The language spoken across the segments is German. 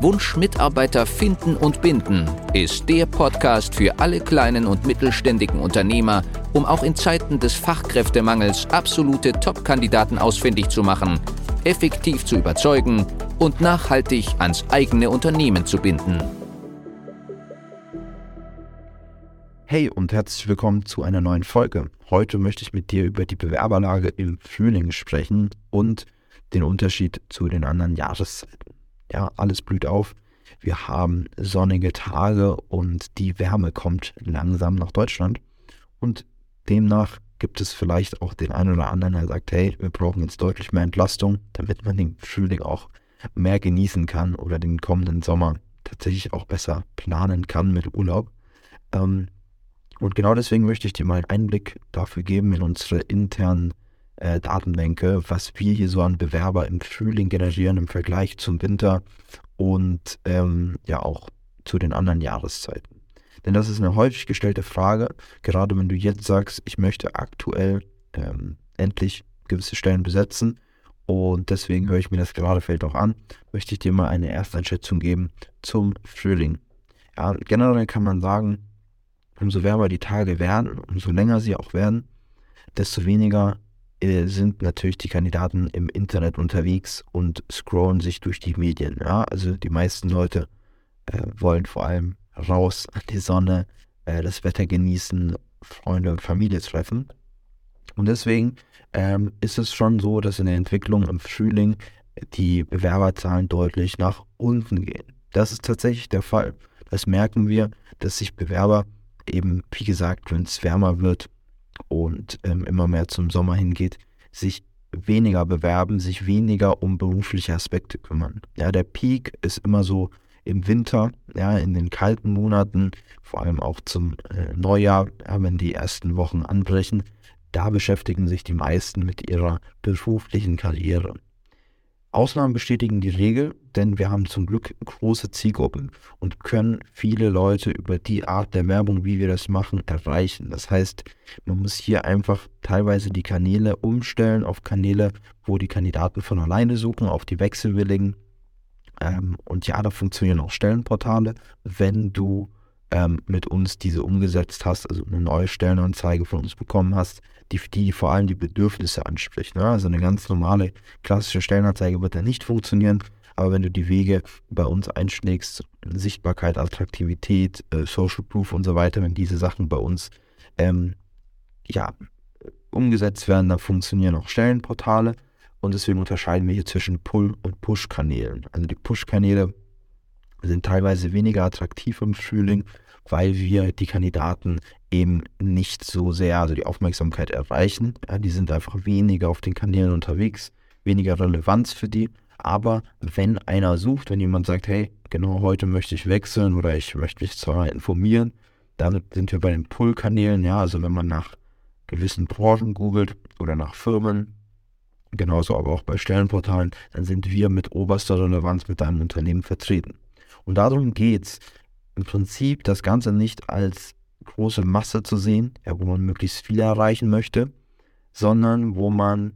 Wunsch Mitarbeiter finden und binden ist der Podcast für alle kleinen und mittelständigen Unternehmer, um auch in Zeiten des Fachkräftemangels absolute Top-Kandidaten ausfindig zu machen, effektiv zu überzeugen und nachhaltig ans eigene Unternehmen zu binden. Hey und herzlich willkommen zu einer neuen Folge. Heute möchte ich mit dir über die Bewerberlage im Frühling sprechen und den Unterschied zu den anderen Jahreszeiten. Ja, alles blüht auf. Wir haben sonnige Tage und die Wärme kommt langsam nach Deutschland. Und demnach gibt es vielleicht auch den einen oder anderen, der sagt, hey, wir brauchen jetzt deutlich mehr Entlastung, damit man den Frühling auch mehr genießen kann oder den kommenden Sommer tatsächlich auch besser planen kann mit Urlaub. Ähm, und genau deswegen möchte ich dir mal einen Einblick dafür geben in unsere internen äh, Datenbänke, was wir hier so an Bewerber im Frühling generieren im Vergleich zum Winter und ähm, ja auch zu den anderen Jahreszeiten. Denn das ist eine häufig gestellte Frage, gerade wenn du jetzt sagst, ich möchte aktuell ähm, endlich gewisse Stellen besetzen und deswegen höre ich mir das gerade Feld auch an, möchte ich dir mal eine Ersteinschätzung geben zum Frühling. Ja, generell kann man sagen, umso wärmer die Tage werden, umso länger sie auch werden, desto weniger äh, sind natürlich die Kandidaten im Internet unterwegs und scrollen sich durch die Medien. Ja? Also die meisten Leute äh, wollen vor allem raus an die Sonne, äh, das Wetter genießen, Freunde und Familie treffen. Und deswegen ähm, ist es schon so, dass in der Entwicklung im Frühling die Bewerberzahlen deutlich nach unten gehen. Das ist tatsächlich der Fall. Das merken wir, dass sich Bewerber eben, wie gesagt, wenn es wärmer wird, und ähm, immer mehr zum Sommer hingeht, sich weniger bewerben, sich weniger um berufliche Aspekte kümmern. Ja, der Peak ist immer so im Winter, ja, in den kalten Monaten, vor allem auch zum äh, Neujahr, ja, wenn die ersten Wochen anbrechen, da beschäftigen sich die meisten mit ihrer beruflichen Karriere. Ausnahmen bestätigen die Regel, denn wir haben zum Glück große Zielgruppen und können viele Leute über die Art der Werbung, wie wir das machen, erreichen. Das heißt, man muss hier einfach teilweise die Kanäle umstellen auf Kanäle, wo die Kandidaten von alleine suchen, auf die Wechselwilligen. Ähm, und ja, da funktionieren auch Stellenportale, wenn du ähm, mit uns diese umgesetzt hast, also eine neue Stellenanzeige von uns bekommen hast, die, die vor allem die Bedürfnisse anspricht. Ne? Also eine ganz normale klassische Stellenanzeige wird da nicht funktionieren, aber wenn du die Wege bei uns einschlägst, Sichtbarkeit, Attraktivität, äh, Social Proof und so weiter, wenn diese Sachen bei uns ähm, ja, umgesetzt werden, dann funktionieren auch Stellenportale und deswegen unterscheiden wir hier zwischen Pull- und Push-Kanälen. Also die Push-Kanäle sind teilweise weniger attraktiv im Frühling, weil wir die Kandidaten eben nicht so sehr, also die Aufmerksamkeit erreichen. Ja, die sind einfach weniger auf den Kanälen unterwegs, weniger Relevanz für die. Aber wenn einer sucht, wenn jemand sagt, hey, genau heute möchte ich wechseln oder ich möchte mich zwar informieren, dann sind wir bei den Pull-Kanälen, ja, also wenn man nach gewissen Branchen googelt oder nach Firmen, genauso aber auch bei Stellenportalen, dann sind wir mit oberster Relevanz mit deinem Unternehmen vertreten. Und darum geht es im Prinzip, das Ganze nicht als große Masse zu sehen, ja, wo man möglichst viel erreichen möchte, sondern wo man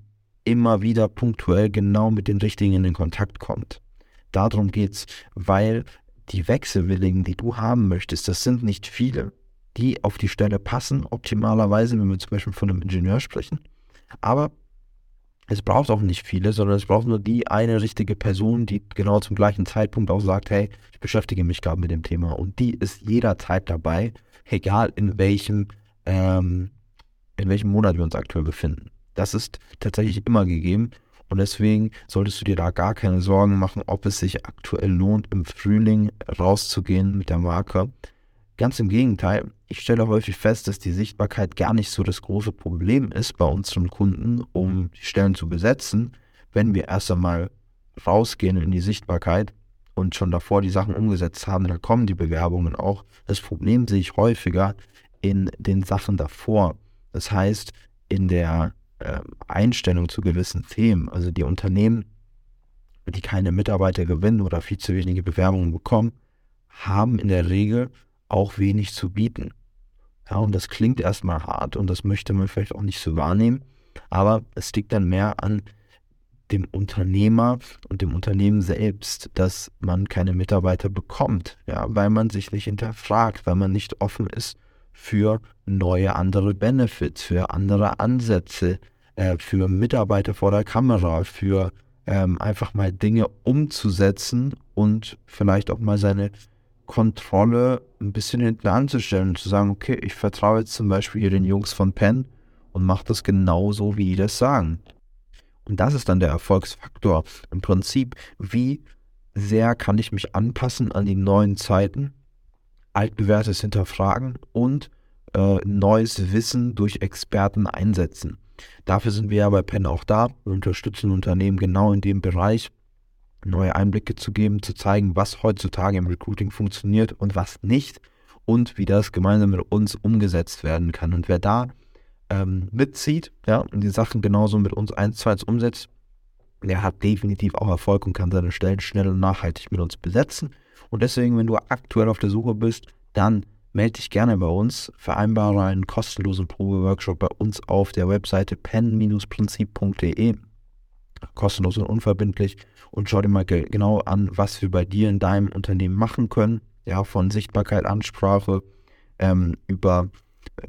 immer wieder punktuell genau mit den Richtigen in Kontakt kommt. Darum geht es, weil die Wechselwilligen, die du haben möchtest, das sind nicht viele, die auf die Stelle passen, optimalerweise, wenn wir zum Beispiel von einem Ingenieur sprechen. Aber es braucht auch nicht viele, sondern es braucht nur die eine richtige Person, die genau zum gleichen Zeitpunkt auch sagt, hey, ich beschäftige mich gerade mit dem Thema. Und die ist jederzeit dabei, egal in welchem, ähm, in welchem Monat wir uns aktuell befinden. Das ist tatsächlich immer gegeben. Und deswegen solltest du dir da gar keine Sorgen machen, ob es sich aktuell lohnt, im Frühling rauszugehen mit der Marke. Ganz im Gegenteil, ich stelle häufig fest, dass die Sichtbarkeit gar nicht so das große Problem ist bei unseren Kunden, um die Stellen zu besetzen, wenn wir erst einmal rausgehen in die Sichtbarkeit und schon davor die Sachen umgesetzt haben, dann kommen die Bewerbungen auch. Das Problem sehe ich häufiger in den Sachen davor. Das heißt, in der äh, Einstellung zu gewissen Themen. Also die Unternehmen, die keine Mitarbeiter gewinnen oder viel zu wenige Bewerbungen bekommen, haben in der Regel auch wenig zu bieten. Ja, und das klingt erstmal hart und das möchte man vielleicht auch nicht so wahrnehmen, aber es liegt dann mehr an dem Unternehmer und dem Unternehmen selbst, dass man keine Mitarbeiter bekommt, ja, weil man sich nicht hinterfragt, weil man nicht offen ist für neue andere Benefits, für andere Ansätze, äh, für Mitarbeiter vor der Kamera, für ähm, einfach mal Dinge umzusetzen und vielleicht auch mal seine Kontrolle ein bisschen hinten anzustellen und zu sagen, okay, ich vertraue jetzt zum Beispiel hier den Jungs von Penn und mache das genauso, wie die das sagen. Und das ist dann der Erfolgsfaktor. Im Prinzip, wie sehr kann ich mich anpassen an die neuen Zeiten, altbewährtes hinterfragen und äh, neues Wissen durch Experten einsetzen. Dafür sind wir ja bei Penn auch da. Wir unterstützen Unternehmen genau in dem Bereich, neue Einblicke zu geben, zu zeigen, was heutzutage im Recruiting funktioniert und was nicht und wie das gemeinsam mit uns umgesetzt werden kann. Und wer da ähm, mitzieht ja, und die Sachen genauso mit uns eins zu eins umsetzt, der hat definitiv auch Erfolg und kann seine Stellen schnell und nachhaltig mit uns besetzen. Und deswegen, wenn du aktuell auf der Suche bist, dann melde dich gerne bei uns, vereinbare einen kostenlosen Probeworkshop bei uns auf der Webseite pen-prinzip.de. Kostenlos und unverbindlich und schau dir mal genau an, was wir bei dir in deinem Unternehmen machen können. Ja, von Sichtbarkeit, Ansprache, ähm, über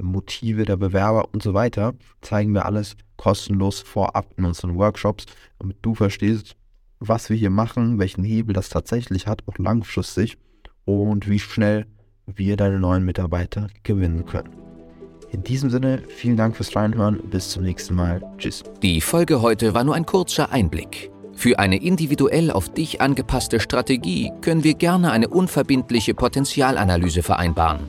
Motive der Bewerber und so weiter, zeigen wir alles kostenlos vorab in unseren Workshops, damit du verstehst, was wir hier machen, welchen Hebel das tatsächlich hat, auch langfristig und wie schnell wir deine neuen Mitarbeiter gewinnen können. In diesem Sinne, vielen Dank fürs Reinhören. Bis zum nächsten Mal. Tschüss. Die Folge heute war nur ein kurzer Einblick. Für eine individuell auf dich angepasste Strategie können wir gerne eine unverbindliche Potenzialanalyse vereinbaren.